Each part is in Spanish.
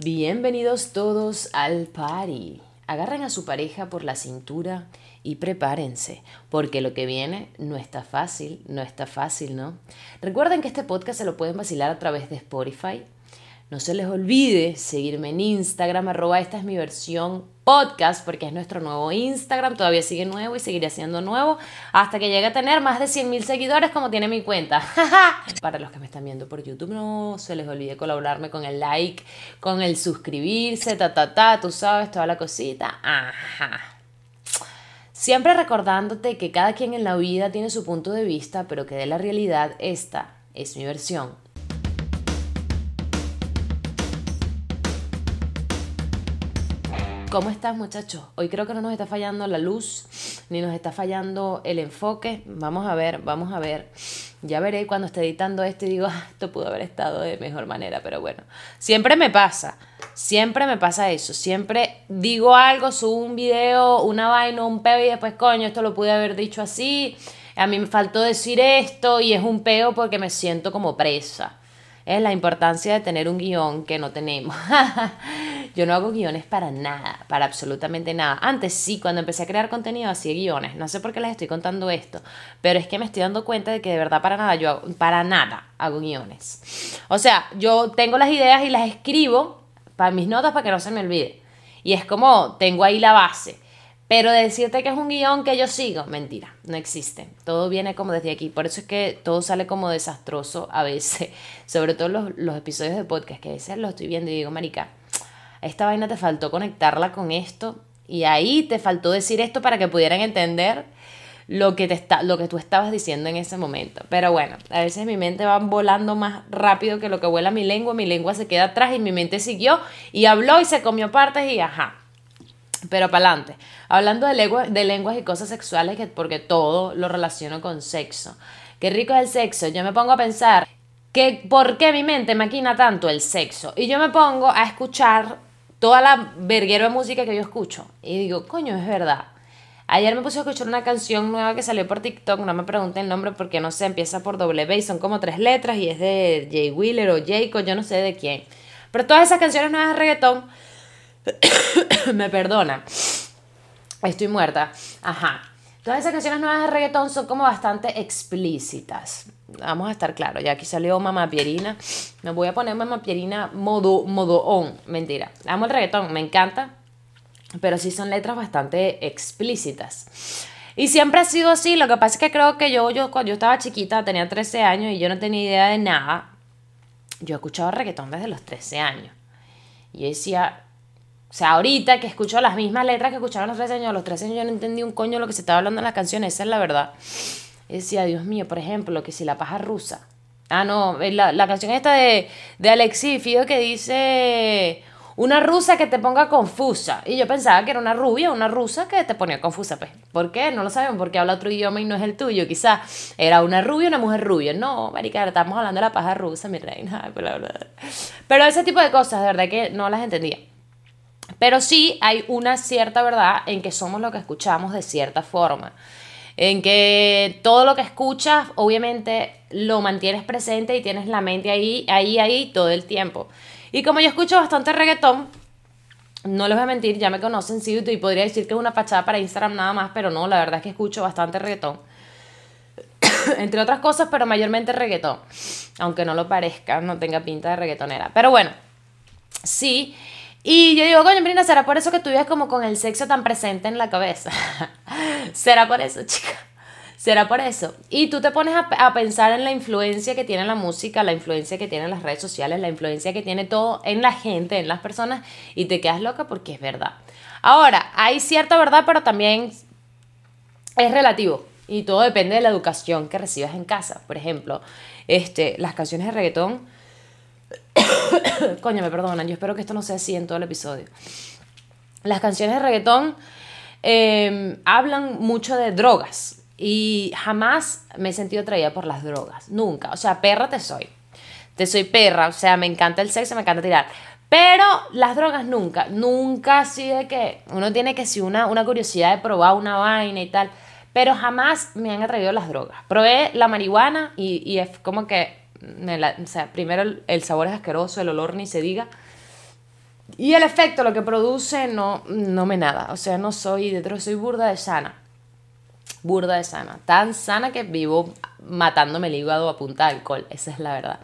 Bienvenidos todos al party. Agarren a su pareja por la cintura y prepárense, porque lo que viene no está fácil, no está fácil, ¿no? Recuerden que este podcast se lo pueden vacilar a través de Spotify, no se les olvide seguirme en Instagram, arroba esta es mi versión podcast, porque es nuestro nuevo Instagram, todavía sigue nuevo y seguiré siendo nuevo hasta que llegue a tener más de 100 mil seguidores como tiene mi cuenta. Para los que me están viendo por YouTube, no se les olvide colaborarme con el like, con el suscribirse, ta, ta, ta, tú sabes, toda la cosita. Ajá. Siempre recordándote que cada quien en la vida tiene su punto de vista, pero que de la realidad esta es mi versión. ¿Cómo estás muchachos? Hoy creo que no nos está fallando la luz, ni nos está fallando el enfoque. Vamos a ver, vamos a ver. Ya veré cuando esté editando esto y digo, ah, esto pudo haber estado de mejor manera, pero bueno, siempre me pasa, siempre me pasa eso. Siempre digo algo, subo un video, una vaina, un peo y después, coño, esto lo pude haber dicho así. A mí me faltó decir esto y es un peo porque me siento como presa. Es la importancia de tener un guion que no tenemos. Yo no hago guiones para nada, para absolutamente nada. Antes sí, cuando empecé a crear contenido hacía guiones. No sé por qué les estoy contando esto, pero es que me estoy dando cuenta de que de verdad para nada yo hago, para nada hago guiones. O sea, yo tengo las ideas y las escribo para mis notas para que no se me olvide. Y es como tengo ahí la base. Pero decirte que es un guion que yo sigo, mentira, no existe. Todo viene como desde aquí. Por eso es que todo sale como desastroso a veces. Sobre todo los, los episodios de podcast, que a veces lo estoy viendo y digo, Marica, esta vaina te faltó conectarla con esto y ahí te faltó decir esto para que pudieran entender lo que, te está, lo que tú estabas diciendo en ese momento. Pero bueno, a veces mi mente va volando más rápido que lo que vuela mi lengua, mi lengua se queda atrás y mi mente siguió y habló y se comió partes y ajá. Pero para adelante, hablando de, de lenguas y cosas sexuales, que, porque todo lo relaciono con sexo. Qué rico es el sexo. Yo me pongo a pensar que por qué mi mente maquina tanto el sexo. Y yo me pongo a escuchar toda la verguero de música que yo escucho. Y digo, coño, es verdad. Ayer me puse a escuchar una canción nueva que salió por TikTok, no me pregunten el nombre porque no sé, empieza por W y son como tres letras y es de Jay Wheeler o Jacob, yo no sé de quién. Pero todas esas canciones nuevas de reggaetón, me perdona, estoy muerta, ajá. Todas esas canciones nuevas de reggaetón son como bastante explícitas. Vamos a estar claros, ya aquí salió Mamá Pierina. Me voy a poner Mamá Pierina modo, modo on. Mentira. Amo el reggaetón, me encanta. Pero sí son letras bastante explícitas. Y siempre ha sido así. Lo que pasa es que creo que yo, yo cuando yo estaba chiquita, tenía 13 años y yo no tenía idea de nada. Yo he escuchado reggaetón desde los 13 años. Y decía, o sea, ahorita que escucho las mismas letras que escuchaban los 13 años, a los 13 años yo no entendí un coño lo que se estaba hablando en las canciones, esa es la verdad. Decía, Dios mío, por ejemplo, que si la paja rusa. Ah, no, eh, la, la canción esta de, de Fido que dice una rusa que te ponga confusa. Y yo pensaba que era una rubia, una rusa que te ponía confusa. Pues, ¿por qué? No lo sabemos, porque habla otro idioma y no es el tuyo. Quizás era una rubia, una mujer rubia. No, marica, estamos hablando de la paja rusa, mi reina. Pero ese tipo de cosas, de verdad que no las entendía. Pero sí hay una cierta verdad en que somos lo que escuchamos de cierta forma. En que todo lo que escuchas, obviamente, lo mantienes presente y tienes la mente ahí, ahí, ahí todo el tiempo. Y como yo escucho bastante reggaetón, no les voy a mentir, ya me conocen, sí, y podría decir que es una fachada para Instagram nada más, pero no, la verdad es que escucho bastante reggaetón. Entre otras cosas, pero mayormente reggaetón. Aunque no lo parezca, no tenga pinta de reggaetonera. Pero bueno, sí. Y yo digo, coño, Brina, ¿será por eso que tú vives como con el sexo tan presente en la cabeza? ¿Será por eso, chica? ¿Será por eso? Y tú te pones a, a, pensar en la influencia que tiene la música, la influencia que tienen las redes sociales, la influencia que tiene todo en la gente, en las personas, y te quedas loca porque es verdad. Ahora, hay cierta verdad, pero también es relativo. Y todo depende de la educación que recibas en casa. Por ejemplo, este, las canciones de reggaetón Coño, me perdonan, yo espero que esto no sea así en todo el episodio. Las canciones de reggaetón eh, hablan mucho de drogas y jamás me he sentido atraída por las drogas, nunca. O sea, perra te soy. Te soy perra, o sea, me encanta el sexo, me encanta tirar. Pero las drogas nunca, nunca así de que uno tiene que si una, una curiosidad de probar una vaina y tal, pero jamás me han atraído las drogas. Probé la marihuana y, y es como que o sea, primero el, sabor es asqueroso, el olor ni se diga. Y el efecto, lo que produce, no, no me nada. O sea, no soy, de soy burda de sana. Burda de sana. Tan sana que vivo matándome el hígado a punta de alcohol. Esa es la verdad.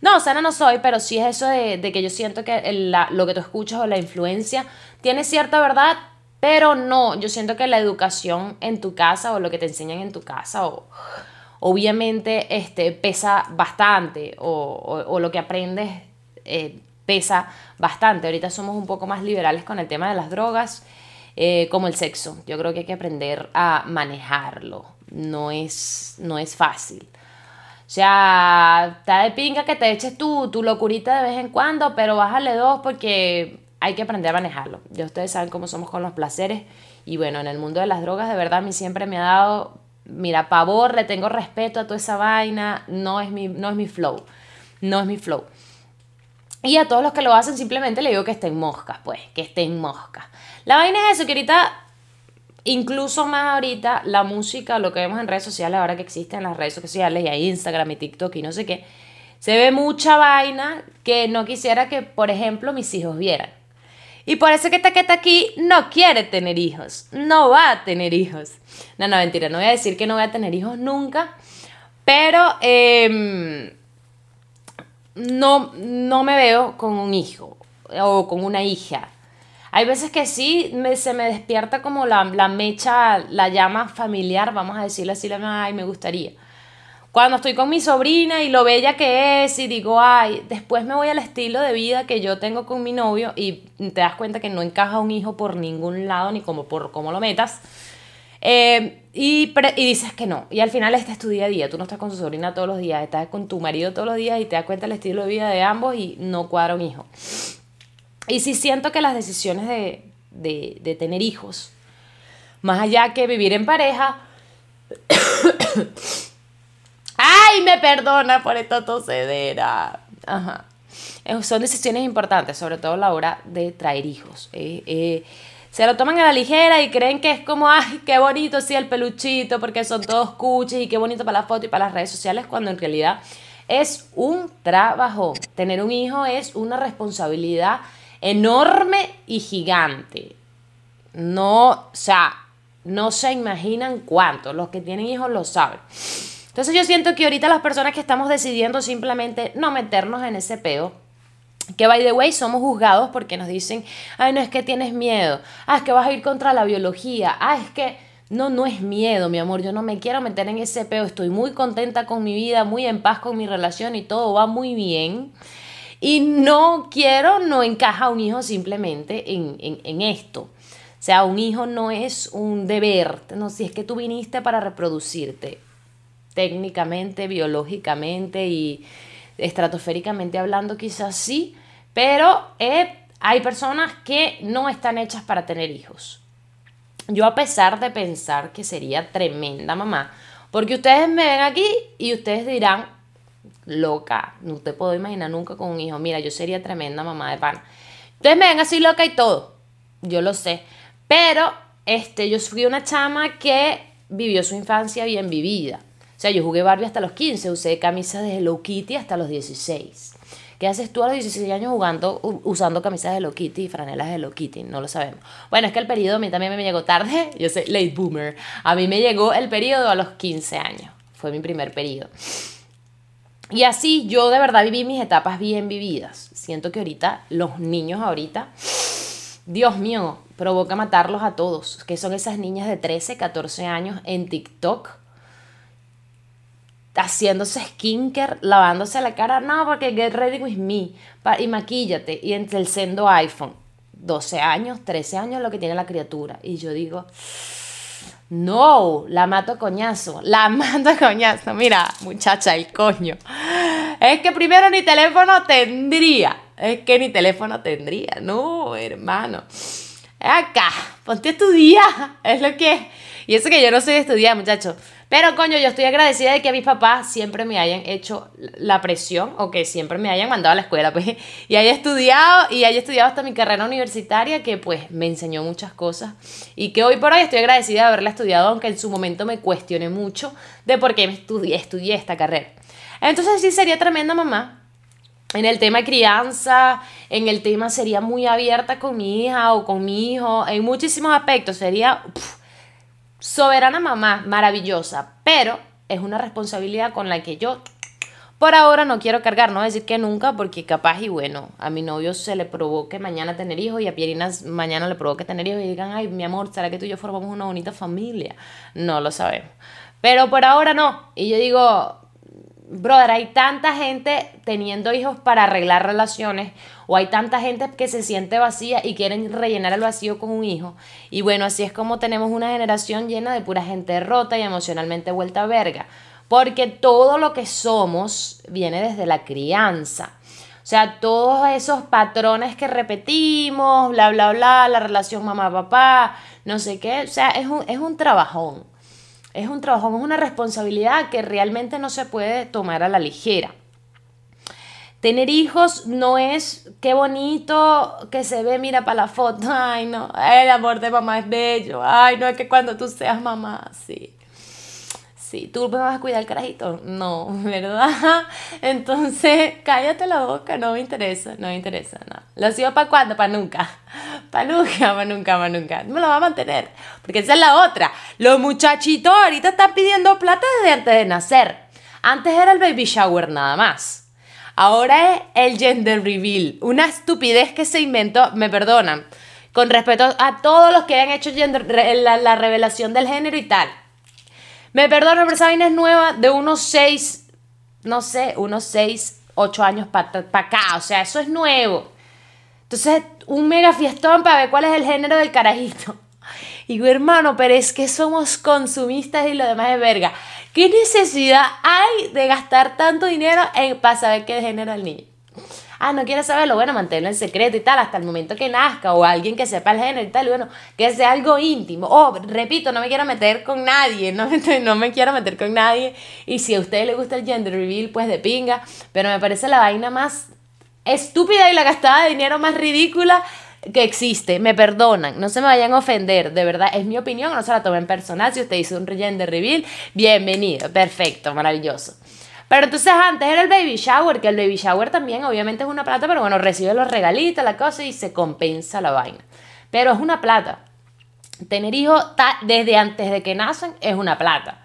No, sana no soy, pero sí es eso de, que yo siento que lo que tú escuchas o la influencia tiene cierta verdad, pero no. Yo siento que la educación en tu casa o lo que te enseñan en tu casa o obviamente este, pesa bastante o, lo que aprendes eh, pesa bastante. Ahorita somos un poco más liberales con el tema de las drogas, eh, como el sexo. Yo creo que hay que aprender a manejarlo. No es, no es fácil. O sea, está de pinga que te eches tu, tu locurita de vez en cuando, pero bájale dos porque hay que aprender a manejarlo. Ya ustedes saben cómo somos con los placeres. Y bueno, en el mundo de las drogas, de verdad, a mí siempre me ha dado, mira, pavor, le tengo respeto a toda esa vaina. No es mi, no es mi flow. No es mi flow. Y a todos los que lo hacen simplemente le digo que estén moscas, pues, que estén moscas. La vaina es eso, que ahorita, incluso más ahorita, la música, lo que vemos en redes sociales, ahora que existen las redes sociales y hay Instagram y TikTok y no sé qué, se ve mucha vaina que no quisiera que, por ejemplo, mis hijos vieran. Y por eso que esta que está aquí no quiere tener hijos, no va a tener hijos. No, no, mentira, no voy a decir que no voy a tener hijos nunca, pero... Eh, no, no me veo con un hijo o con una hija. Hay veces que sí se me despierta como la, mecha, la llama familiar, vamos a decirle así, la, ay, me gustaría. Cuando estoy con mi sobrina y lo bella que es y digo, ay, después me voy al estilo de vida que yo tengo con mi novio y te das cuenta que no encaja un hijo por ningún lado ni como por cómo lo metas. Eh, y, y, dices que no. Y al final este es tu día a día. Tú no estás con tu sobrina todos los días, estás con tu marido todos los días y te das cuenta el estilo de vida de ambos y no cuadra un hijo. Y sí siento que las decisiones de, de, de tener hijos, más allá que vivir en pareja, ¡ay! Me perdona por esta tosedera. Ajá. Eh, son decisiones importantes, sobre todo a la hora de traer hijos. Eh, eh, se lo toman a la ligera y creen que es como, ay, qué bonito, sí, el peluchito, porque son todos cuches y qué bonito para la foto y para las redes sociales, cuando en realidad es un trabajo. Tener un hijo es una responsabilidad enorme y gigante. No, o sea, no se imaginan cuánto. Los que tienen hijos lo saben. Entonces yo siento que ahorita las personas que estamos decidiendo simplemente no meternos en ese peo, que by the way somos juzgados porque nos dicen, ay, no es que tienes miedo, ah, es que vas a ir contra la biología, ah, es que no, no es miedo, mi amor, yo no me quiero meter en ese peo, estoy muy contenta con mi vida, muy en paz con mi relación y todo va muy bien. Y no quiero, no encaja un hijo simplemente en, en, esto. O sea, un hijo no es un deber, no, si es que tú viniste para reproducirte, técnicamente, biológicamente y estratosféricamente hablando quizás sí, pero eh, hay personas que no están hechas para tener hijos. Yo a pesar de pensar que sería tremenda mamá, porque ustedes me ven aquí y ustedes dirán, loca, no te puedo imaginar nunca con un hijo, mira, yo sería tremenda mamá de pan. Ustedes me ven así loca y todo, yo lo sé, pero este, yo fui una chama que vivió su infancia bien vivida. O sea, yo jugué Barbie hasta los 15, usé camisas de Hello Kitty hasta los 16. ¿Qué haces tú a los 16 años jugando, usando camisas de Hello Kitty y franelas de Hello Kitty? No lo sabemos. Bueno, es que el periodo a mí también me llegó tarde. Yo soy late boomer. A mí me llegó el periodo a los 15 años. Fue mi primer periodo. Y así yo de verdad viví mis etapas bien vividas. Siento que ahorita, los niños ahorita, Dios mío, provoca matarlos a todos. Que son esas niñas de 13, 14 años en TikTok haciéndose skincare, lavándose la cara, no, porque get ready with me, y maquíllate, y entre el sendo iPhone, 12 años, 13 años lo que tiene la criatura, y yo digo, no, la mato coñazo, la mato coñazo, mira, muchacha, el coño, es que primero ni teléfono tendría, es que ni teléfono tendría, no, hermano, acá, ponte a estudiar, es lo que, y eso que yo no soy de estudiar, muchachos, pero coño, yo estoy agradecida de que mis papás siempre me hayan hecho la presión o que siempre me hayan mandado a la escuela, pues, y haya estudiado y haya estudiado hasta mi carrera universitaria que pues me enseñó muchas cosas y que hoy por hoy estoy agradecida de haberla estudiado, aunque en su momento me cuestioné mucho de por qué estudié, estudié esta carrera. Entonces sí sería tremenda mamá, en el tema crianza, en el tema sería muy abierta con mi hija o con mi hijo, en muchísimos aspectos sería soberana mamá, maravillosa, pero es una responsabilidad con la que yo por ahora no quiero cargar, no decir que nunca, porque capaz y bueno, a mi novio se le provoque mañana tener hijos y a Pierina mañana le provoque tener hijos y digan, ay, mi amor, ¿será que tú y yo formamos una bonita familia? No lo sabemos. Pero por ahora no. Y yo digo, brother, hay tanta gente teniendo hijos para arreglar relaciones o hay tanta gente que se siente vacía y quieren rellenar el vacío con un hijo. Y bueno, así es como tenemos una generación llena de pura gente rota y emocionalmente vuelta a verga. Porque todo lo que somos viene desde la crianza. O sea, todos esos patrones que repetimos, bla, bla, bla, la relación mamá-papá, no sé qué, o sea, es un, es un trabajón. Es un trabajo, es una responsabilidad que realmente no se puede tomar a la ligera. Tener hijos no es qué bonito que se ve, mira para la foto, ay no, el amor de mamá es bello, ay no, es que cuando tú seas mamá, sí. Sí, ¿tú me vas a cuidar el carajito? No, ¿verdad? Entonces, cállate la boca, no me interesa, no me interesa, no. ¿Lo sigo para cuándo? Para nunca. Para nunca, para nunca, para nunca. Me lo va a mantener, porque esa es la otra. Los muchachitos ahorita están pidiendo plata desde antes de nacer. Antes era el baby shower nada más. Ahora es el gender reveal. Una estupidez que se inventó, me perdonan, con respeto a todos los que han hecho la, la revelación del género y tal. Me perdono, pero esa vaina es nueva de unos 6, no sé, unos 6, 8 años para acá. O sea, eso es nuevo. Entonces, un mega fiestón para ver cuál es el género del carajito. Y digo, hermano, pero es que somos consumistas y lo demás es verga. ¿Qué necesidad hay de gastar tanto dinero en, para saber qué género el niño? Ah, no quieres saberlo, bueno, manténlo en secreto y tal, hasta el momento que nazca, o alguien que sepa el género y tal, bueno, que sea algo íntimo. O, repito, no me quiero meter con nadie, no, me quiero meter con nadie. Y si a ustedes les gusta el gender reveal, pues de pinga, pero me parece la vaina más estúpida y la gastada de dinero más ridícula que existe. Me perdonan, no se me vayan a ofender, de verdad, es mi opinión, no se la tomen personal. Si usted dice un gender reveal, bienvenido, perfecto, maravilloso. Pero entonces antes era el baby shower, que el baby shower también obviamente es una plata, pero bueno, recibe los regalitos, la cosa y se compensa la vaina. Pero es una plata. Tener hijos desde antes de que nacen es una plata.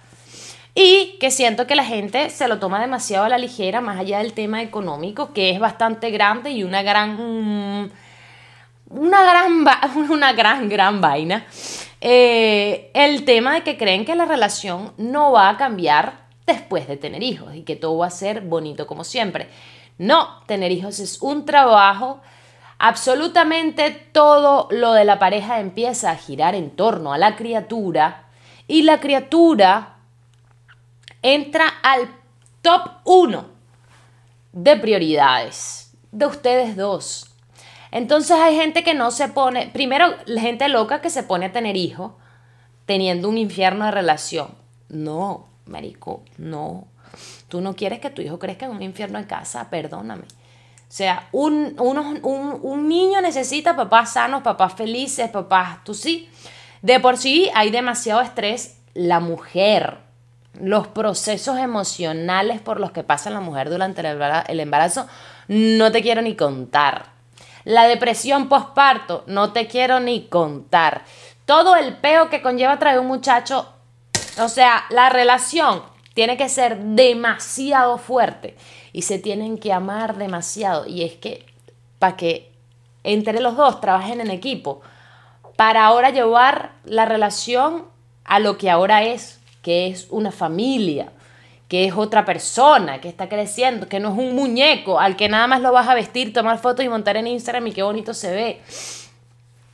Y que siento que la gente se lo toma demasiado a la ligera, más allá del tema económico, que es bastante grande y una gran. Una gran, una gran, gran vaina. Eh, el tema de que creen que la relación no va a cambiar después de tener hijos y que todo va a ser bonito como siempre. No, tener hijos es un trabajo. Absolutamente todo lo de la pareja empieza a girar en torno a la criatura y la criatura entra al top 1 de prioridades de ustedes dos. Entonces hay gente que no se pone, primero gente loca que se pone a tener hijos teniendo un infierno de relación. No, marico, no. Tú no quieres que tu hijo crezca en un infierno en casa, perdóname. O sea, un, un, niño necesita papás sanos, papás felices, papás, tú sí. De por sí hay demasiado estrés. La mujer, los procesos emocionales por los que pasa la mujer durante el embarazo, no te quiero ni contar. La depresión postparto, no te quiero ni contar. Todo el peo que conlleva traer un muchacho o sea, la relación tiene que ser demasiado fuerte y se tienen que amar demasiado. Y es que para que entre los dos trabajen en equipo, para ahora llevar la relación a lo que ahora es, que es una familia, que es otra persona, que está creciendo, que no es un muñeco al que nada más lo vas a vestir, tomar fotos y montar en Instagram y qué bonito se ve.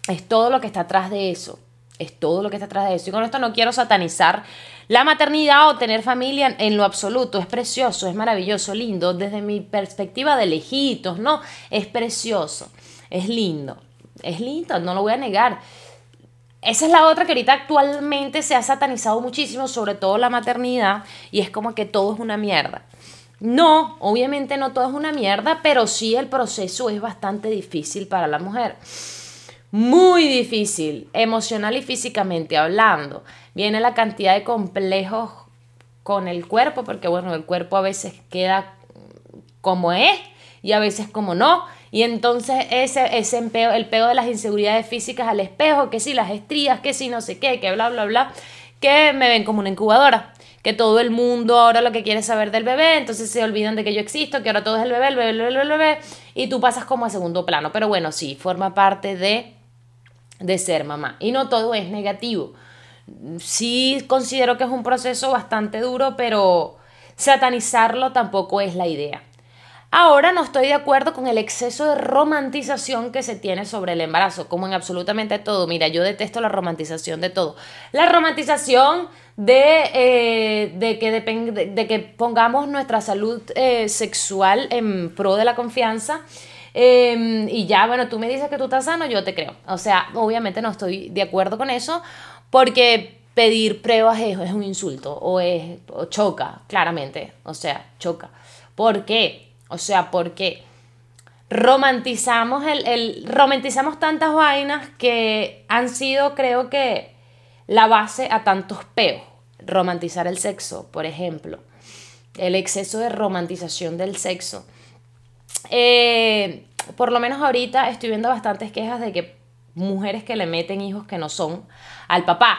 Es todo lo que está atrás de eso. Es todo lo que está atrás de eso. Y con esto no quiero satanizar la maternidad o tener familia en lo absoluto. Es precioso, es maravilloso, lindo. Desde mi perspectiva de lejitos, ¿no? Es precioso, es lindo. Es lindo, no lo voy a negar. Esa es la otra que ahorita actualmente se ha satanizado muchísimo, sobre todo la maternidad, y es como que todo es una mierda. No, obviamente no todo es una mierda, pero sí el proceso es bastante difícil para la mujer muy difícil, emocional y físicamente hablando. Viene la cantidad de complejos con el cuerpo, porque bueno, el cuerpo a veces queda como es y a veces como no. Y entonces ese, ese empeo, el peo de las inseguridades físicas al espejo, que si las estrías, que si no sé qué, que bla, bla, bla, que me ven como una incubadora. Que todo el mundo ahora lo que quiere saber del bebé, entonces se olvidan de que yo existo, que ahora todo es el bebé, el bebé, el bebé, el bebé, y tú pasas como a segundo plano. Pero bueno, sí, forma parte de, de ser mamá. Y no todo es negativo. Sí considero que es un proceso bastante duro, pero satanizarlo tampoco es la idea. Ahora no estoy de acuerdo con el exceso de romantización que se tiene sobre el embarazo, como en absolutamente todo. Mira, yo detesto la romantización de todo. La romantización de, eh, de, que, pongamos nuestra salud eh, sexual en pro de la confianza. Em, y ya, bueno, tú me dices que tú estás sano, yo te creo. O sea, obviamente no estoy de acuerdo con eso, porque pedir pruebas es, un insulto o, es, o choca, claramente. O sea, choca. ¿Por qué? O sea, porque romantizamos el, el, romantizamos tantas vainas que han sido, creo que, la base a tantos peos. Romantizar el sexo, por ejemplo. El exceso de romantización del sexo. Eh, por lo menos ahorita estoy viendo bastantes quejas de que mujeres que le meten hijos que no son al papá.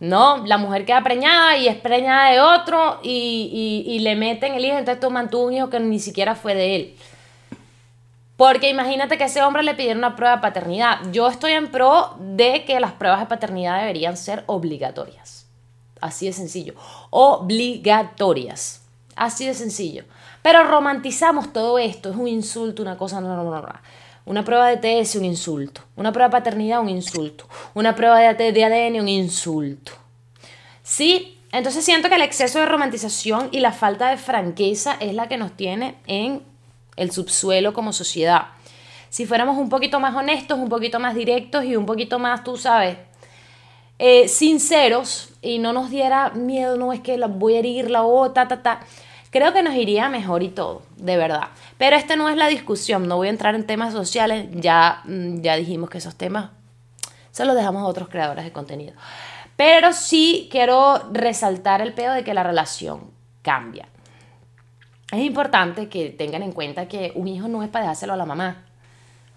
¿no? La mujer queda preñada y es preñada de otro y, y, le meten el hijo, entonces tú mantuvo un hijo que ni siquiera fue de él. Porque imagínate que ese hombre le pidiera una prueba de paternidad. Yo estoy en pro de que las pruebas de paternidad deberían ser obligatorias. Así de sencillo. Obligatorias. Así de sencillo. Pero romantizamos todo esto. Es un insulto, una cosa. No. Una prueba de TS, un insulto. Una prueba de paternidad, un insulto. Una prueba de, ADN, un insulto. Sí, entonces siento que el exceso de romantización y la falta de franqueza es la que nos tiene en el subsuelo como sociedad. Si fuéramos un poquito más honestos, un poquito más directos y un poquito más, tú sabes, eh, sinceros y no nos diera miedo, no es que la voy a herir la o ta, ta, ta creo que nos iría mejor y todo, de verdad. Pero esta no es la discusión, no voy a entrar en temas sociales, ya, mm, ya dijimos que esos temas se los dejamos a otros creadores de contenido. Pero sí quiero resaltar el pedo de que la relación cambia. Es importante que tengan en cuenta que un hijo no es para dejárselo a la mamá,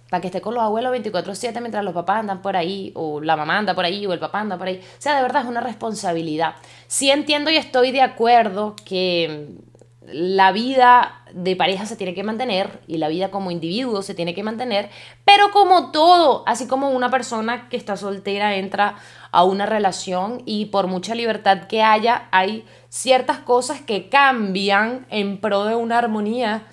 para que esté con los abuelos 24/7 mientras los papás andan por ahí, o la mamá anda por ahí, o el papá anda por ahí. O sea, de verdad es una responsabilidad. Sí entiendo y estoy de acuerdo que la vida de pareja se tiene que mantener y la vida como individuo se tiene que mantener, pero como todo, así como una persona que está soltera entra a una relación y por mucha libertad que haya, hay ciertas cosas que cambian en pro de una armonía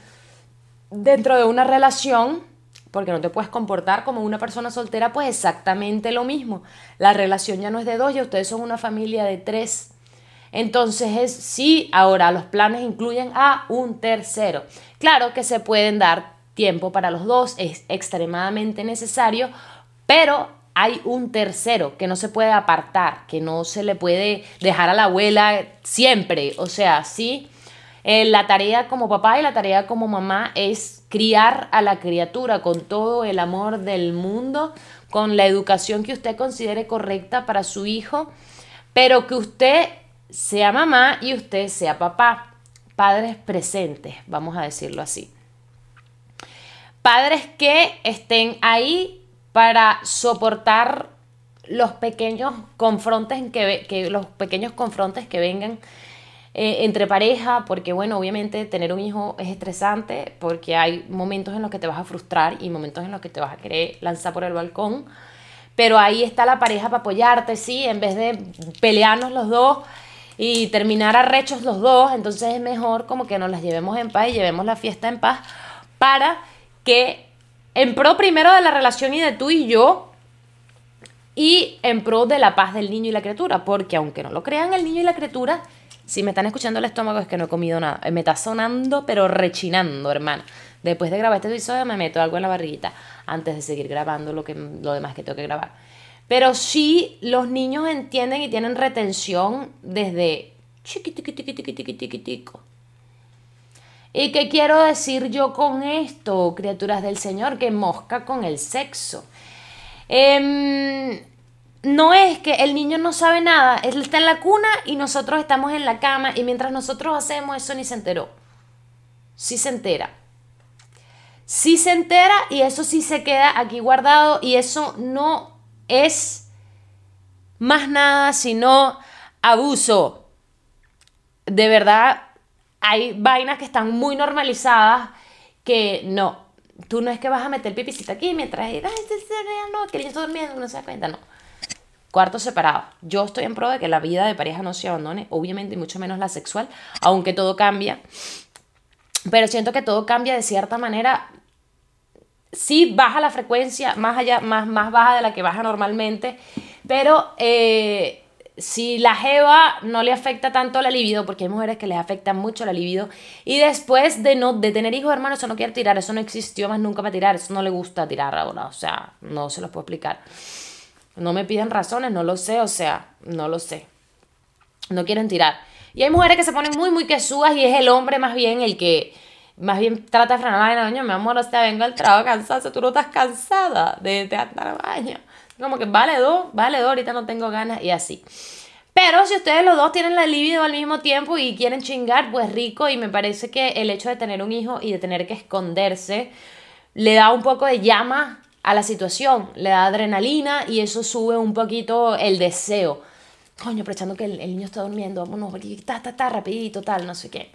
dentro de una relación, porque no te puedes comportar como una persona soltera, pues exactamente lo mismo. La relación ya no es de dos, ya ustedes son una familia de tres entonces es sí, ahora los planes incluyen a un tercero. Claro que se pueden dar tiempo para los dos, es extremadamente necesario, pero hay un tercero que no se puede apartar, que no se le puede dejar a la abuela siempre. O sea, sí, eh, la tarea como papá y la tarea como mamá es criar a la criatura con todo el amor del mundo, con la educación que usted considere correcta para su hijo, pero que usted sea mamá y usted sea papá. Padres presentes, vamos a decirlo así. Padres que estén ahí para soportar los pequeños confrontes que, los pequeños confrontes que vengan eh, entre pareja, porque bueno, obviamente tener un hijo es estresante, porque hay momentos en los que te vas a frustrar y momentos en los que te vas a querer lanzar por el balcón, pero ahí está la pareja para apoyarte, sí, en vez de pelearnos los dos, y terminar arrechos los dos, entonces es mejor como que nos las llevemos en paz y llevemos la fiesta en paz para que en pro primero de la relación y de tú y yo y en pro de la paz del niño y la criatura, porque aunque no lo crean el niño y la criatura, si me están escuchando el estómago es que no he comido nada, me está sonando pero rechinando, hermana. Después de grabar este episodio me meto algo en la barriguita antes de seguir grabando lo, que, lo demás que tengo que grabar. Pero sí los niños entienden y tienen retención desde chiquitico. ¿Y qué quiero decir yo con esto, criaturas del Señor? Que mosca con el sexo. Em, no es que el niño no sabe nada, él está en la cuna y nosotros estamos en la cama y mientras nosotros hacemos eso ni se enteró. Sí se entera. sí se entera y eso sí se queda aquí guardado y eso no es más nada sino abuso. De verdad, hay vainas que están muy normalizadas que no. Tú no es que vas a meter el aquí mientras ay, no, que niño está durmiendo, no se da cuenta, no. Cuarto separado. Yo estoy en pro de que la vida de pareja no se abandone, obviamente, y mucho menos la sexual, aunque todo cambia. Pero siento que todo cambia de cierta manera. Sí baja la frecuencia, más allá, más, más baja de la que baja normalmente, pero eh, si la jeva no le afecta tanto la libido, porque hay mujeres que les afecta mucho la libido, y después de no de tener hijos, hermano, eso no quiere tirar, eso no existió más nunca para tirar, eso no le gusta tirar ahora, o sea, no se los puedo explicar. No me piden razones, no lo sé, o sea, no lo sé. No quieren tirar. Y hay mujeres que se ponen muy, muy quesudas y es el hombre más bien el que más bien trata de frenar la vaina, mi amor, o sea, vengo al trabajo cansada, tú no estás cansada de, de andar baño. Como que vale dos, vale dos, ahorita no tengo ganas y así. Pero si ustedes los dos tienen la libido al mismo tiempo y quieren chingar, pues rico. Y me parece que el hecho de tener un hijo y de tener que esconderse le da un poco de llama a la situación, le da adrenalina y eso sube un poquito el deseo. Coño, aprovechando que el, niño está durmiendo, vámonos, está, está, está, rapidito, tal, no sé qué.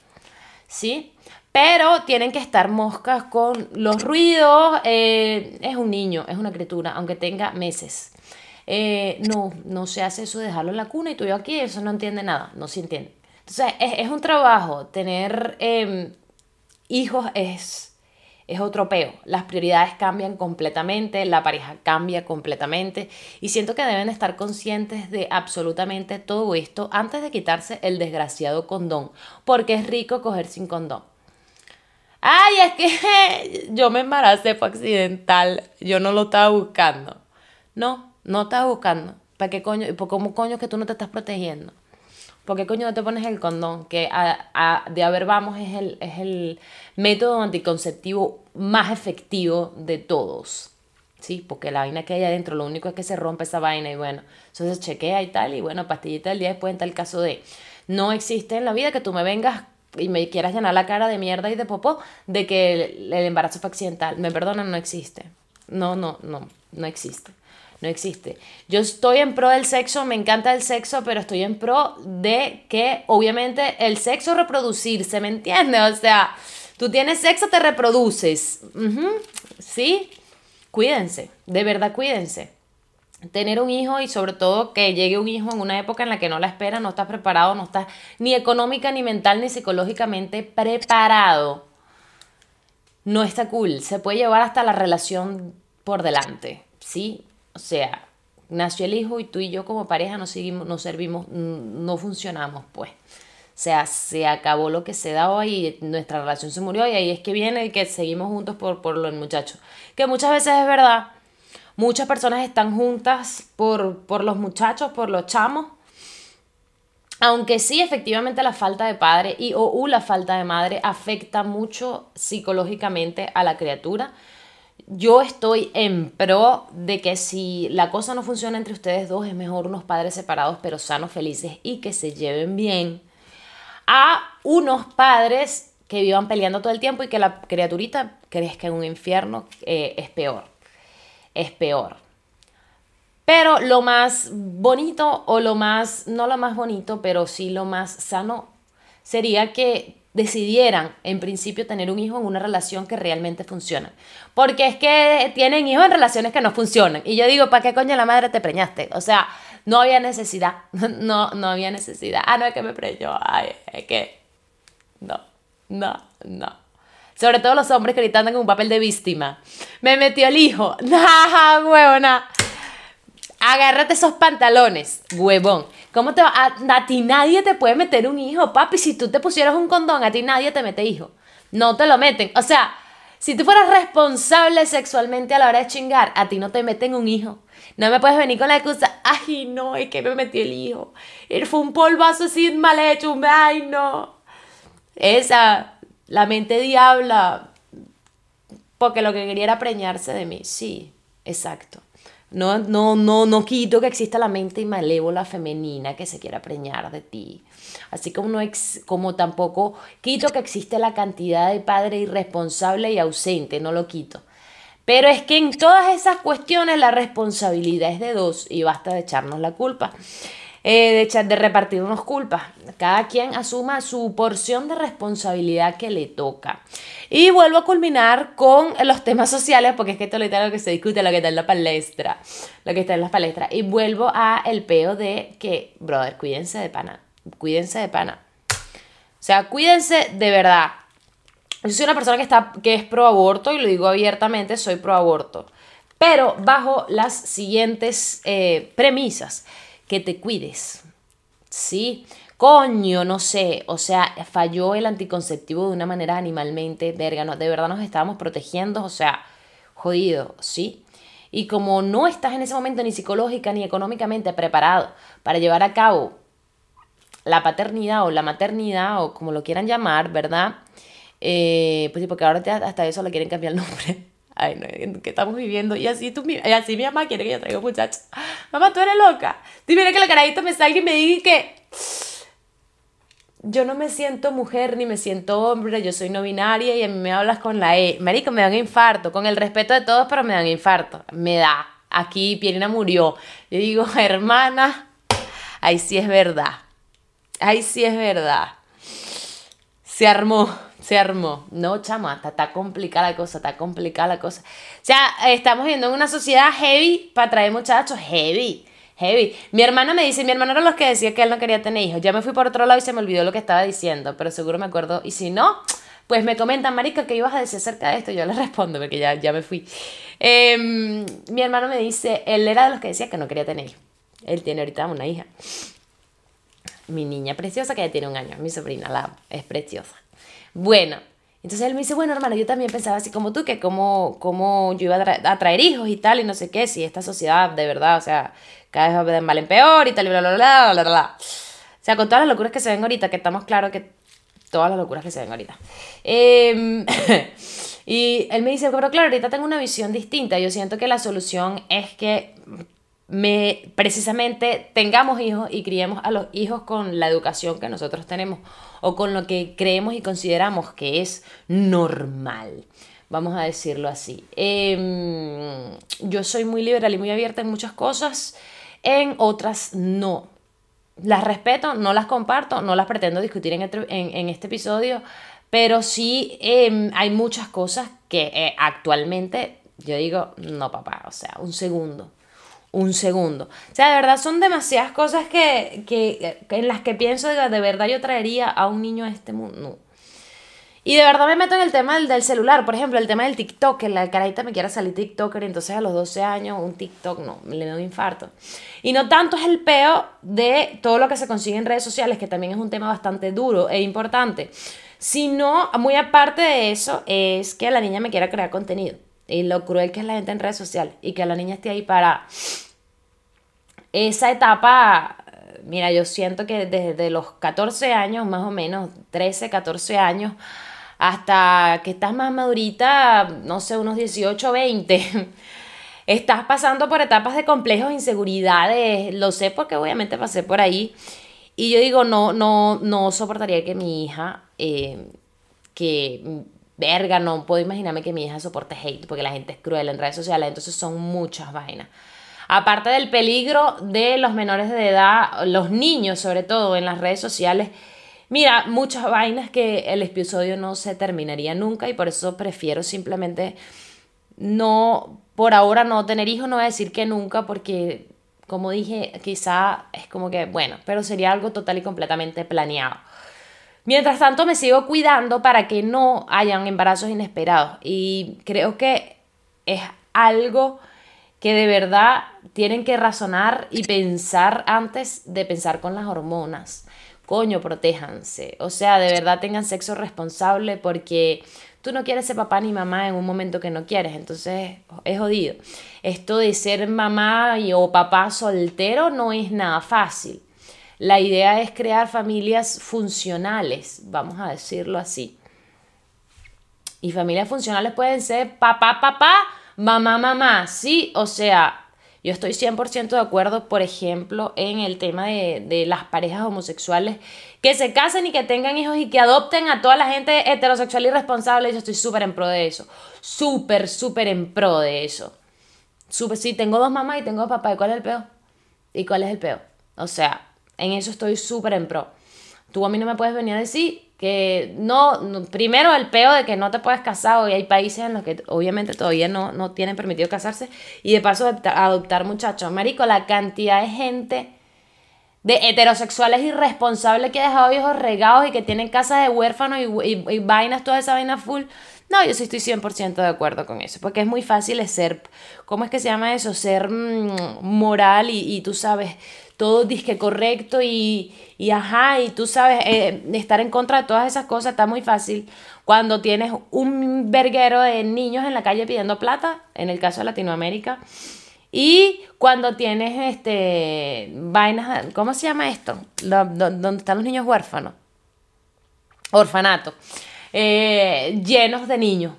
¿Sí? Pero tienen que estar moscas con los ruidos. Eh, es un niño, es una criatura, aunque tenga meses. Eh, no, no se hace eso de dejarlo en la cuna y tú y yo aquí, eso no entiende nada, no se entiende. Entonces, es, es un trabajo. Tener em, hijos es es otro peo. Las prioridades cambian completamente, la pareja cambia completamente y siento que deben estar conscientes de absolutamente todo esto antes de quitarse el desgraciado condón, porque es rico coger sin condón. Ay, es que yo me embaracé, fue accidental, yo no lo estaba buscando. No, no estaba buscando. ¿Para qué coño? ¿Cómo coño que tú no te estás protegiendo? ¿Por qué coño no te pones el condón? Que de haber vamos es el, es el método anticonceptivo más efectivo de todos. ¿Sí? Porque la vaina que hay adentro, lo único es que se rompe esa vaina y bueno, entonces chequea y tal, y bueno, pastillita del día después en tal caso de no existe en la vida que tú me vengas y me quieras llenar la cara de mierda y de popó de que el, embarazo fue accidental. Me perdonan, no existe. No, no, no, no existe no existe. Yo estoy en pro del sexo, me encanta el sexo, pero estoy en pro de que obviamente el sexo reproducirse, ¿me entiendes? O sea, tú tienes sexo, te reproduces. ¿Sí? Cuídense, de verdad cuídense. Tener un hijo y sobre todo que llegue un hijo en una época en la que no la espera, no estás preparado, no estás ni económica, ni mental, ni psicológicamente preparado. No está cool. Se puede llevar hasta la relación por delante. ¿Sí? O sea, nació el hijo y tú y yo como pareja no seguimos, no servimos, no funcionamos, pues. O sea, se acabó lo que se daba y nuestra relación se murió y ahí es que viene que seguimos juntos por, por muchachos. Que muchas veces es verdad. Muchas personas están juntas por, por los muchachos, por los chamos. Aunque sí, efectivamente la falta de padre y o la falta de madre afecta mucho psicológicamente a la criatura yo estoy en pro de que si la cosa no funciona entre ustedes dos, es mejor unos padres separados pero sanos, felices y que se lleven bien, a unos padres que vivan peleando todo el tiempo y que la criaturita crezca en un infierno, eh, es peor, es peor. Pero lo más bonito o lo más, no lo más bonito, pero sí lo más sano sería que decidieran en principio tener un hijo en una relación que realmente funciona. Porque es que tienen hijos en relaciones que no funcionan. Y yo digo, ¿para qué coño la madre te preñaste? O sea, no había necesidad. No, no había necesidad. Ah, no, es que me preñó. Ay, es que... No, no, no. Sobre todo los hombres que ahorita con un papel de víctima. Me metió el hijo. Nah, huevona. Agárrate esos pantalones, huevón. ¿Cómo te va? A, ti nadie te puede meter un hijo, papi. Si tú te pusieras un condón, a ti nadie te mete hijo. No te lo meten. O sea, si tú fueras responsable sexualmente a la hora de chingar, a ti no te meten un hijo. No me puedes venir con la excusa, ay, no, es que me metí el hijo. Él fue un polvazo así mal hecho, ay, no. Esa, la mente diabla, porque lo que quería era preñarse de mí. Sí, exacto. No, no, no, no quito que exista la mente malévola femenina que se quiera preñar de ti. Así como, no como tampoco quito que existe la cantidad de padre irresponsable y ausente, no lo quito. Pero es que en todas esas cuestiones la responsabilidad es de dos y basta de echarnos la culpa. Eh, de, echar, de repartirnos culpas. Cada quien asuma su porción de responsabilidad que le toca. Y vuelvo a culminar con los temas sociales, porque es que esto es lo que se discute, lo que está en la palestra, lo que está en las palestras. Y vuelvo a el peo de que, brother, cuídense de pana, cuídense de pana. O sea, cuídense de verdad. Yo soy una persona que, está, que es pro aborto y lo digo abiertamente, soy pro aborto. Pero bajo las siguientes eh, premisas que te cuides. ¿Sí? Coño, no sé, o sea, falló el anticonceptivo de una manera animalmente, verga, no, de verdad nos estábamos protegiendo, o sea, jodido, ¿sí? Y como no estás en ese momento ni psicológica ni económicamente preparado para llevar a cabo la paternidad o la maternidad o como lo quieran llamar, ¿verdad? Eh, pues sí, porque ahora hasta eso le quieren cambiar el nombre. Ay, no, ¿qué estamos viviendo? Y así, tú, y así mi mamá quiere que yo traiga muchachos. Mamá, tú eres loca. Dime que la carajita me salga y me diga que yo no me siento mujer ni me siento hombre, yo soy no binaria y a mí me hablas con la E. Marico, me dan infarto, con el respeto de todos, pero me dan infarto. Me da. Aquí Pierina murió. Yo digo, hermana, ahí sí es verdad. Ahí sí es verdad. Se armó se armó. No, chama, está, complicada la cosa, está complicada la cosa. O sea, estamos viendo en una sociedad heavy para traer muchachos, heavy, heavy. Mi hermano me dice, mi hermano era los que decía que él no quería tener hijos. Ya me fui por otro lado y se me olvidó lo que estaba diciendo, pero seguro me acuerdo. Y si no, pues me comentan, Marica, ¿qué ibas a decir acerca de esto? Yo le respondo porque ya, ya me fui. Em, mi hermano me dice, él era de los que decía que no quería tener hijos. Él tiene ahorita una hija. Mi niña preciosa que ya tiene un año, mi sobrina, la es preciosa. Bueno, entonces él me dice, bueno, hermano, yo también pensaba así como tú, que como, como yo iba a, traer hijos y tal, y no sé qué, si esta sociedad de verdad, o sea, cada vez va de mal en peor y tal, y bla, bla, bla, bla, bla, bla. O sea, con todas las locuras que se ven ahorita, que estamos claros que todas las locuras que se ven ahorita. Em, y él me dice, pero claro, ahorita tengo una visión distinta. Yo siento que la solución es que me precisamente tengamos hijos y criemos a los hijos con la educación que nosotros tenemos o con lo que creemos y consideramos que es normal. Vamos a decirlo así. Em, yo soy muy liberal y muy abierta en muchas cosas, en otras no. Las respeto, no las comparto, no las pretendo discutir en, en, este episodio, pero sí em, hay muchas cosas que eh, actualmente yo digo, no papá, o sea, un segundo un segundo. O sea, de verdad son demasiadas cosas que, en las que pienso de, de verdad yo traería a un niño a este mundo. Y de verdad me meto en el tema del, celular, por ejemplo, el tema del TikTok, que la carajita me quiera salir TikToker, entonces a los 12 años un TikTok no, le da un infarto. Y no tanto es el peo de todo lo que se consigue en redes sociales, que también es un tema bastante duro e importante, sino, muy aparte de eso, es que la niña me quiera crear contenido y lo cruel que es la gente en redes sociales y que la niña esté ahí para esa etapa, mira, yo siento que desde los 14 años, más o menos, 13, 14 años, hasta que estás más madurita, no sé, unos 18, 20, estás pasando por etapas de complejos, inseguridades, lo sé porque obviamente pasé por ahí. Y yo digo, no, no, no soportaría que mi hija, eh, que verga, no puedo imaginarme que mi hija soporte hate, porque la gente es cruel en redes sociales, entonces son muchas vainas. Aparte del peligro de los menores de edad, los niños sobre todo en las redes sociales, mira, muchas vainas que el episodio no se terminaría nunca y por eso prefiero simplemente no, por ahora no tener hijos, no voy a decir que nunca, porque como dije, quizá es como que, bueno, pero sería algo total y completamente planeado. Mientras tanto, me sigo cuidando para que no hayan embarazos inesperados. Y creo que es algo que de verdad tienen que razonar y pensar antes de pensar con las hormonas. Coño, protéjanse. O sea, de verdad tengan sexo responsable porque tú no quieres ser papá ni mamá en un momento que no quieres. Entonces es jodido. Esto de ser mamá y, o papá soltero no es nada fácil. La idea es crear familias funcionales, vamos a decirlo así. Y familias funcionales pueden ser papá, papá, mamá, mamá, sí, o sea, Yo estoy 100% de acuerdo, por ejemplo, en el tema de, de, las parejas homosexuales que se casen y que tengan hijos y que adopten a toda la gente heterosexual irresponsable. Yo estoy súper en pro de eso. Súper, súper en pro de eso. Súper, sí, tengo dos mamás y tengo dos papás. ¿Y cuál es el peor? ¿Y cuál es el peor? O sea, en eso estoy súper en pro. Tú a mí no me puedes venir a decir que no, primero el peo de que no te puedes casar, y hay países en los que obviamente todavía no, no tienen permitido casarse, y de paso adoptar muchachos. Marico, la cantidad de gente de heterosexuales irresponsables que ha dejado hijos regados y que tienen casas de huérfanos y, vainas, toda esa vaina full. No, yo sí estoy 100% de acuerdo con eso, porque es muy fácil ser, ¿cómo es que se llama eso? Ser mm, moral y, y, tú sabes, todo disque correcto y, y ajá, y tú sabes, eh, estar en contra de todas esas cosas está muy fácil cuando tienes un verguero de niños en la calle pidiendo plata, en el caso de Latinoamérica, y cuando tienes este vainas, ¿cómo se llama esto? Donde están los niños huérfanos. Orfanato. Eh, llenos de niños,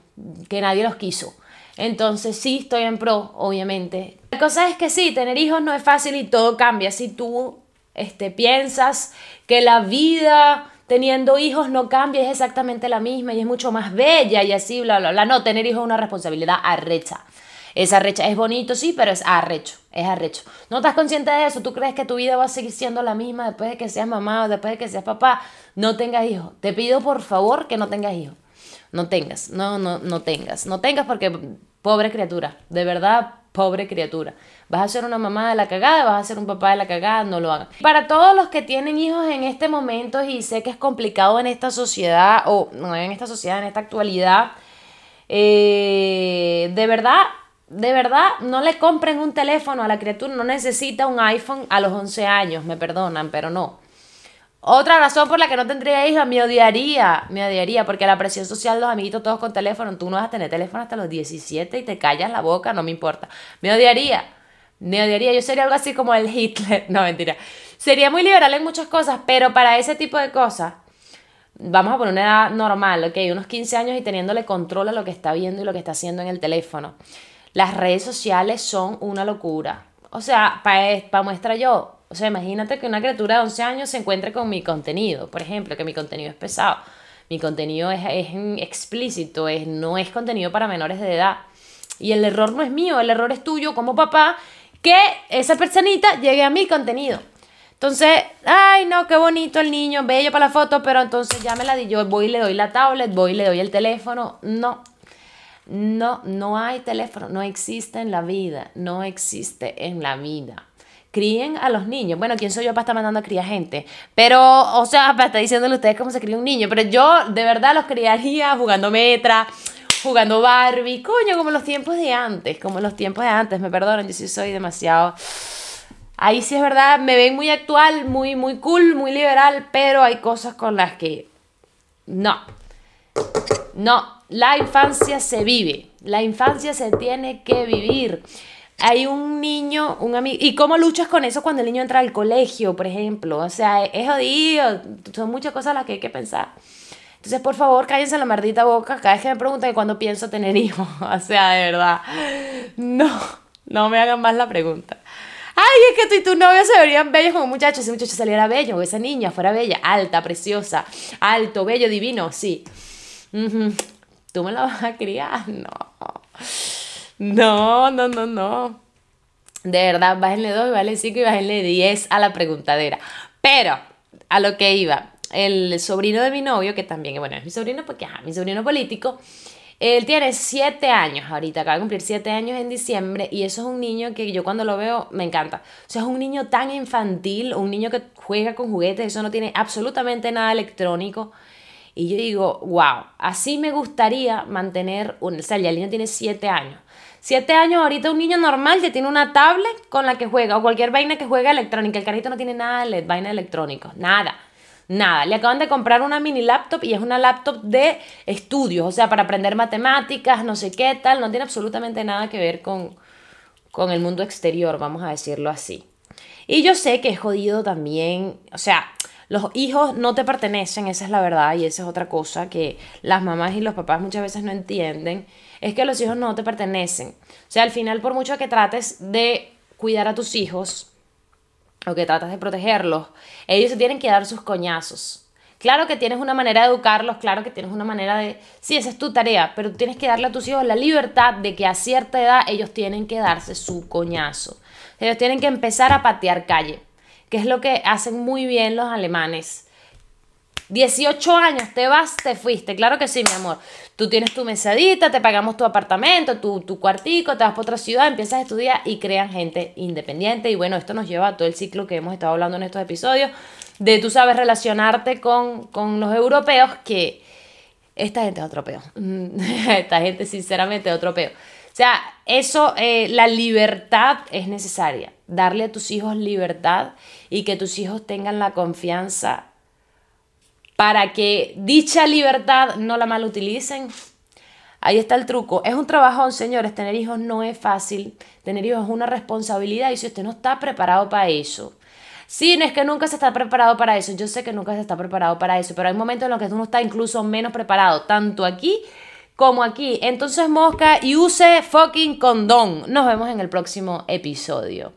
que nadie los quiso. Entonces sí estoy en pro, obviamente. La cosa es que sí, tener hijos no es fácil y todo cambia. Si tú este, piensas que la vida teniendo hijos no cambia, es exactamente la misma y es mucho más bella y así, bla, bla, bla. No, tener hijos es una responsabilidad arrecha. Es arrecha, es bonito, sí, pero es arrecho, es arrecho. ¿No estás consciente de eso? ¿Tú crees que tu vida va a seguir siendo la misma después de que seas mamá o después de que seas papá? No tengas hijos. Te pido por favor que no tengas hijos. No tengas, no, no, no tengas. No tengas porque, pobre criatura, de verdad, pobre criatura. Vas a ser una mamá de la cagada, vas a ser un papá de la cagada, no lo hagan. Para todos los que tienen hijos en este momento y sé que es complicado en esta sociedad, o no en esta sociedad, en esta actualidad, eh, de verdad, de verdad, no le compren un teléfono a la criatura, no necesita un iPhone a los 11 años, me perdonan, pero no. Otra razón por la que no tendría hijos, me odiaría, me odiaría, porque la presión social, los amiguitos todos con teléfono, tú no vas a tener teléfono hasta los 17 y te callas la boca, no me importa. Me odiaría, me odiaría, yo sería algo así como el Hitler, no mentira. Sería muy liberal en muchas cosas, pero para ese tipo de cosas, vamos a poner una edad normal, ok, unos 15 años y teniéndole control a lo que está viendo y lo que está haciendo en el teléfono. Las redes sociales son una locura. O sea, para muestra yo, o sea, imagínate que una criatura de 11 años se encuentre con mi contenido, por ejemplo, que mi contenido es pesado, mi contenido es, explícito, es, no es contenido para menores de edad. Y el error no es mío, el error es tuyo como papá, que esa personita llegue a mi contenido. Entonces, ay, no, qué bonito el niño, bello para la foto, pero entonces ya me la di, yo voy y le doy la tablet, voy y le doy el teléfono. No, no, no hay teléfono, no existe en la vida, no existe en la vida críen a los niños. Bueno, ¿quién soy yo para estar mandando a criar gente? Pero, o sea, para estar diciéndole a ustedes cómo se cría un niño. Pero yo de verdad los criaría jugando metra, jugando Barbie, coño, como los tiempos de antes, como los tiempos de antes, me perdonan, yo sí soy demasiado... Ahí sí es verdad, me ven muy actual, muy, muy cool, muy liberal, pero hay cosas con las que... No. No, la infancia se vive, la infancia se tiene que vivir hay un niño, un amigo, ¿y cómo luchas con eso cuando el niño entra al colegio, por ejemplo? O sea, es jodido, son muchas cosas las que hay que pensar. Entonces, por favor, cállense la maldita boca cada vez que me preguntan cuándo pienso tener hijos. O sea, de verdad, no, no me hagan más la pregunta. Ay, es que tú y tu novio se verían bellos como muchachos. Ese muchacho saliera bello, o esa niña fuera bella, alta, preciosa, alto, bello, divino, sí. ¿Tú me la vas a criar? No. No, no, no, no. De verdad, bájenle 2 y bájenle 5 y bájenle 10 a la preguntadera. Pero, a lo que iba, el sobrino de mi novio, que también, bueno, es mi sobrino porque, ajá, mi sobrino político, él tiene 7 años ahorita, acaba de cumplir 7 años en diciembre y eso es un niño que yo cuando lo veo me encanta. O sea, es un niño tan infantil, un niño que juega con juguetes, eso no tiene absolutamente nada electrónico. Y yo digo, wow, así me gustaría mantener, un, o sea, ya el niño tiene 7 años. Siete años ahorita un niño normal que tiene una tablet con la que juega o cualquier vaina que juega electrónica. El carrito no tiene nada de vaina electrónico, nada. Nada, le acaban de comprar una mini laptop y es una laptop de estudios, o sea, para aprender matemáticas, no sé qué tal, no tiene absolutamente nada que ver con, con el mundo exterior, vamos a decirlo así. Y yo sé que es jodido también, o sea, los hijos no te pertenecen, esa es la verdad y esa es otra cosa que las mamás y los papás muchas veces no entienden es que los hijos no te pertenecen. O sea, al final, por mucho que trates de cuidar a tus hijos o que tratas de protegerlos, ellos se tienen que dar sus coñazos. Claro que tienes una manera de educarlos, claro que tienes una manera de... Sí, esa es tu tarea, pero tienes que darle a tus hijos la libertad de que a cierta edad ellos tienen que darse su coñazo. Ellos tienen que empezar a patear calle, que es lo que hacen muy bien los alemanes. 18 años, te vas, te fuiste. Claro que sí, mi amor. Tú tienes tu mesadita, te pagamos tu apartamento, tu, tu cuartico, te vas para otra ciudad, empiezas a estudiar y crean gente independiente. Y bueno, esto nos lleva a todo el ciclo que hemos estado hablando en estos episodios, de tú sabes relacionarte con, los europeos, que esta gente es otro peo. esta gente sinceramente es otro peo. O sea, eso, eh, la libertad es necesaria. Darle a tus hijos libertad y que tus hijos tengan la confianza para que dicha libertad no la malutilicen. Ahí está el truco. Es un trabajón, señores. Tener hijos no es fácil. Tener hijos es una responsabilidad y si usted no está preparado para eso. Sí, no es que nunca se está preparado para eso. Yo sé que nunca se está preparado para eso, pero hay momentos en los que uno está incluso menos preparado, tanto aquí como aquí. Entonces, mosca y use fucking condón. Nos vemos en el próximo episodio.